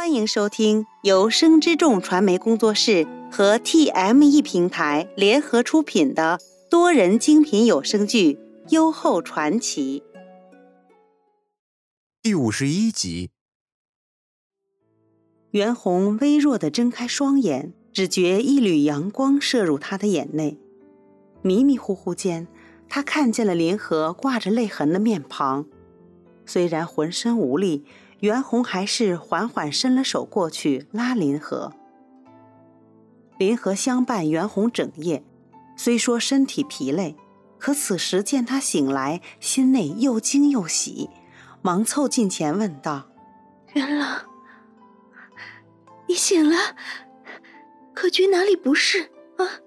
欢迎收听由生之众传媒工作室和 TME 平台联合出品的多人精品有声剧《优厚传奇》第五十一集。袁弘微弱的睁开双眼，只觉一缕阳光射入他的眼内，迷迷糊糊间，他看见了林和挂着泪痕的面庞。虽然浑身无力。袁弘还是缓缓伸了手过去拉林和。林和相伴袁弘整夜，虽说身体疲累，可此时见他醒来，心内又惊又喜，忙凑近前问道：“元朗，你醒了，可觉哪里不适啊？”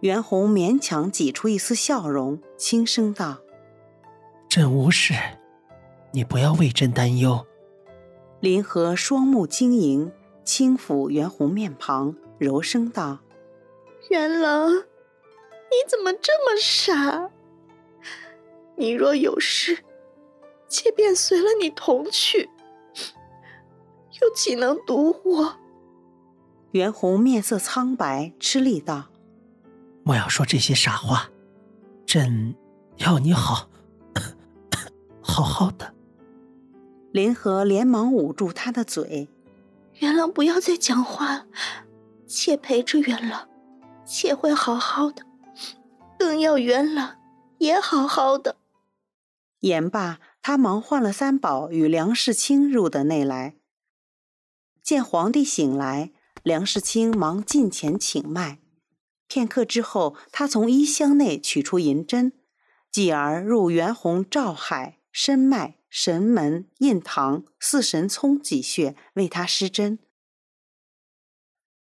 袁弘勉强挤出一丝笑容，轻声道：“朕无事，你不要为朕担忧。”林和双目晶莹，轻抚袁弘面庞，柔声道：“袁郎，你怎么这么傻？你若有事，妾便随了你同去，又岂能独我？”袁弘面色苍白，吃力道：“莫要说这些傻话，朕要你好，好好的。”林和连忙捂住他的嘴：“元朗，不要再讲话了，妾陪着元朗，妾会好好的，更要元朗也好好的。”言罢，他忙唤了三宝与梁世清入的内来。见皇帝醒来，梁世清忙近前请脉。片刻之后，他从衣箱内取出银针，继而入元弘照海深脉。神门、印堂、四神聪几穴为他施针。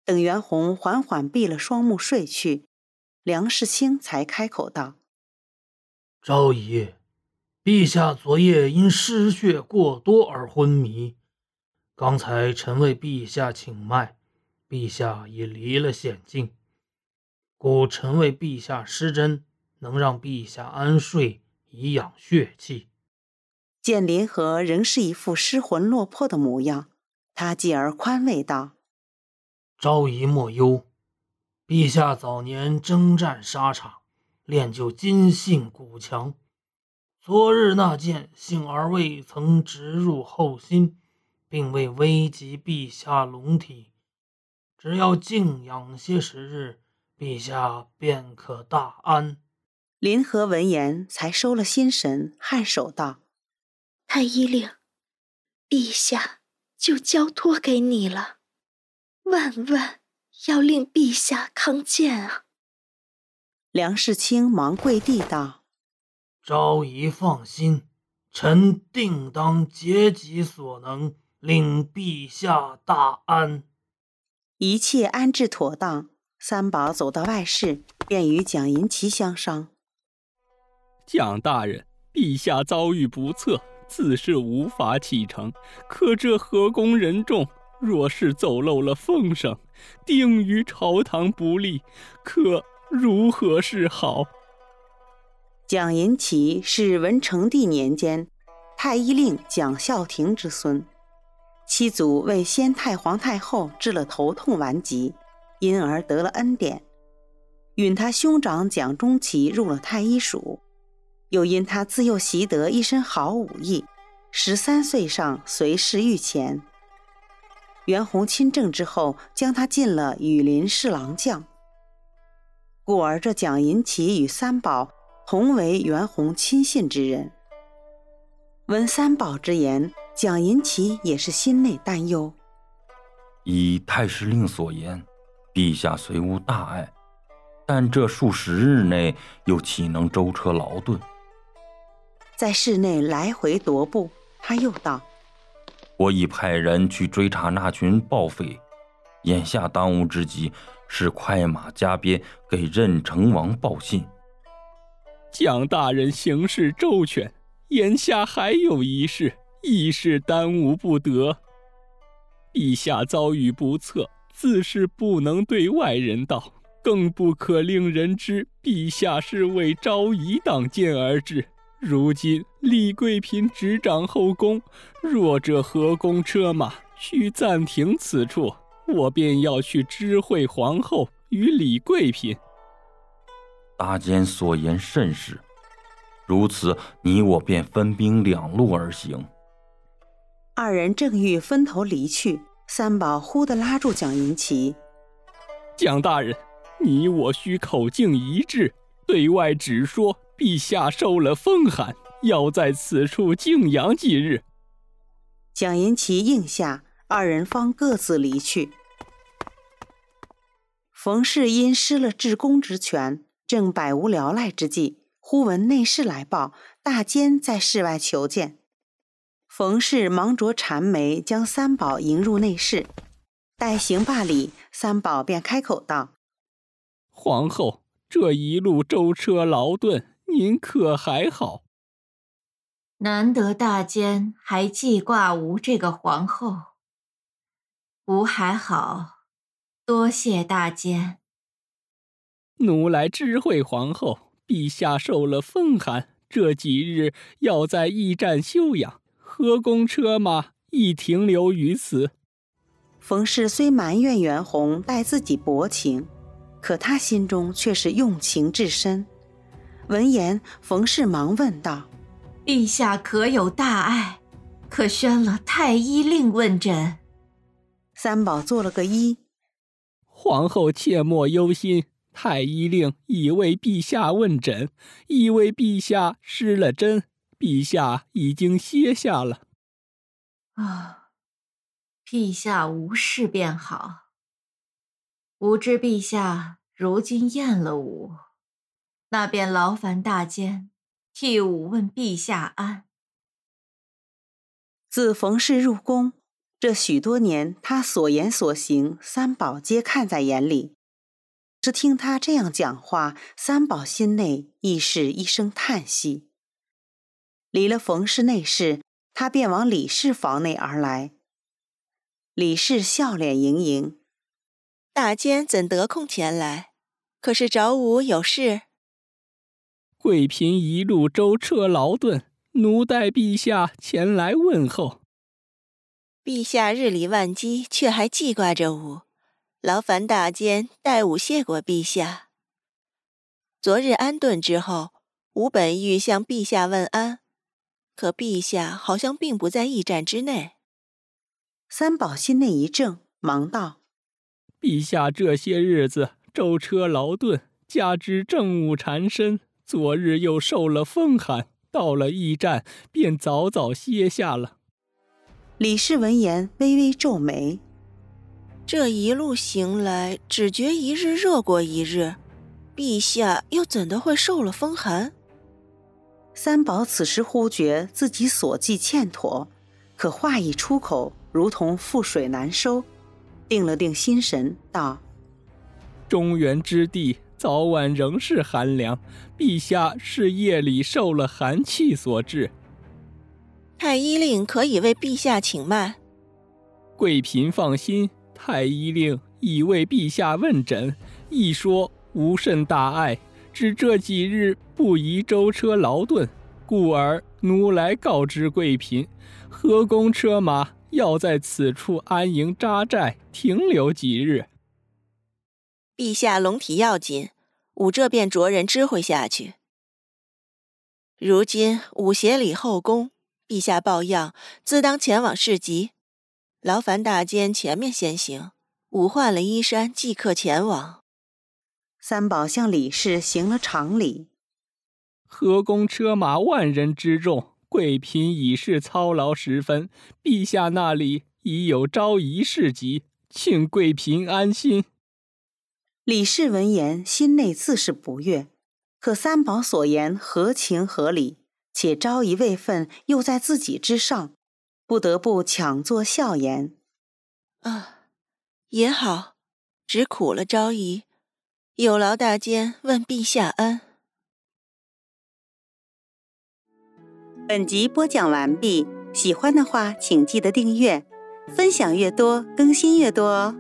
等袁弘缓缓闭了双目睡去，梁世清才开口道：“昭仪，陛下昨夜因失血过多而昏迷，刚才臣为陛下请脉，陛下已离了险境，故臣为陛下施针，能让陛下安睡，以养血气。”见林和仍是一副失魂落魄的模样，他继而宽慰道：“昭仪莫忧，陛下早年征战沙场，练就金性骨强。昨日那箭幸而未曾直入后心，并未危及陛下龙体。只要静养些时日，陛下便可大安。”林和闻言才收了心神，颔首道。太医令，陛下就交托给你了，万万要令陛下康健啊！梁世清忙跪地道：“昭仪放心，臣定当竭己所能，令陛下大安。”一切安置妥当，三宝走到外室，便与蒋银奇相商：“蒋大人，陛下遭遇不测。”自是无法启程，可这河宫人众，若是走漏了风声，定于朝堂不利，可如何是好？蒋银奇是文成帝年间太医令蒋孝廷之孙，七祖为先太皇太后治了头痛顽疾，因而得了恩典，允他兄长蒋中奇入了太医署。又因他自幼习得一身好武艺，十三岁上随侍御前。袁弘亲政之后，将他进了羽林侍郎将。故而这蒋银奇与三宝同为袁弘亲信之人。闻三宝之言，蒋银奇也是心内担忧。以太师令所言，陛下虽无大碍，但这数十日内又岂能舟车劳顿？在室内来回踱步，他又道：“我已派人去追查那群暴匪，眼下当务之急是快马加鞭给任城王报信。”蒋大人行事周全，眼下还有一事，一是耽误不得。陛下遭遇不测，自是不能对外人道，更不可令人知陛下是为昭仪党建而至。如今李贵嫔执掌后宫，若这河宫车马需暂停此处，我便要去知会皇后与李贵嫔。大监所言甚是，如此，你我便分兵两路而行。二人正欲分头离去，三宝忽地拉住蒋银奇：“蒋大人，你我需口径一致，对外只说陛下受了风寒，要在此处静养几日。”蒋银奇应下，二人方各自离去。冯氏因失了至公之权。正百无聊赖之际，忽闻内侍来报，大监在室外求见。冯氏忙着缠眉，将三宝迎入内室。待行罢礼，三宝便开口道：“皇后，这一路舟车劳顿，您可还好？难得大监还记挂吾这个皇后，吾还好，多谢大监。”奴来知会皇后，陛下受了风寒，这几日要在驿站休养，何公车马亦停留于此。冯氏虽埋怨袁弘待自己薄情，可他心中却是用情至深。闻言，冯氏忙问道：“陛下可有大碍？可宣了太医令问诊？”三宝做了个揖：“皇后切莫忧心。”太医令已为陛下问诊，已为陛下施了针，陛下已经歇下了。啊，陛下无事便好。吾知陛下如今厌了吾，那便劳烦大监替吾问陛下安。自冯氏入宫，这许多年，他所言所行，三宝皆看在眼里。只听他这样讲话，三宝心内亦是一声叹息。离了冯氏内室，他便往李氏房内而来。李氏笑脸盈盈：“大监怎得空前来？可是找吾有事？”贵嫔一路舟车劳顿，奴待陛下前来问候。陛下日理万机，却还记挂着吾。劳烦大监代吾谢过陛下。昨日安顿之后，吾本欲向陛下问安，可陛下好像并不在驿站之内。三宝心内一怔，忙道：“陛下这些日子舟车劳顿，加之政务缠身，昨日又受了风寒，到了驿站便早早歇下了。”李氏闻言，微微皱眉。这一路行来，只觉一日热过一日，陛下又怎的会受了风寒？三宝此时忽觉自己所计欠妥，可话一出口，如同覆水难收。定了定心神，道：“中原之地早晚仍是寒凉，陛下是夜里受了寒气所致。太医令可以为陛下请脉。贵嫔放心。”太医令已为陛下问诊，一说无甚大碍，只这几日不宜舟车劳顿，故而奴来告知贵嫔，河宫车马要在此处安营扎寨，停留几日。陛下龙体要紧，吾这便着人知会下去。如今吾协理后宫，陛下抱恙，自当前往市集。劳烦大监前面先行，吾换了衣衫，即刻前往。三宝向李氏行了长礼。河宫车马万人之众，贵嫔已是操劳十分。陛下那里已有昭仪市集，请贵嫔安心。李氏闻言，心内自是不悦，可三宝所言合情合理，且昭仪位分又在自己之上。不得不强作笑言。啊，也好，只苦了昭仪，有劳大监问陛下安。本集播讲完毕，喜欢的话请记得订阅，分享越多更新越多哦。